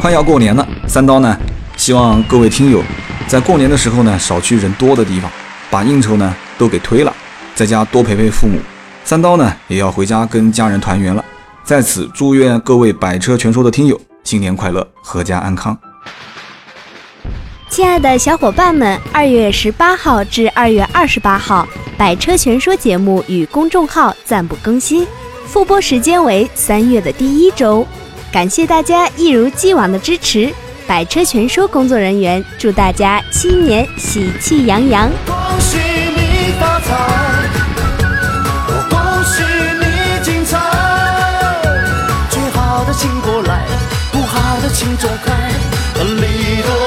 快要过年了，三刀呢，希望各位听友在过年的时候呢，少去人多的地方，把应酬呢都给推了，在家多陪陪父母。三刀呢也要回家跟家人团圆了，在此祝愿各位百车全说的听友新年快乐，阖家安康。亲爱的小伙伴们，二月十八号至二月二十八号，《百车全说》节目与公众号暂不更新，复播时间为三月的第一周。感谢大家一如既往的支持，百车全说工作人员祝大家新年喜气洋洋。恭喜你发财，我恭喜你精彩。最好的请过来，不好的请走开。我理。